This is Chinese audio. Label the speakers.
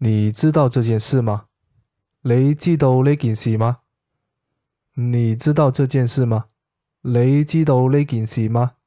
Speaker 1: 你知道这件事吗？你知道呢件事吗？你知道这件事吗你知道呢件事吗？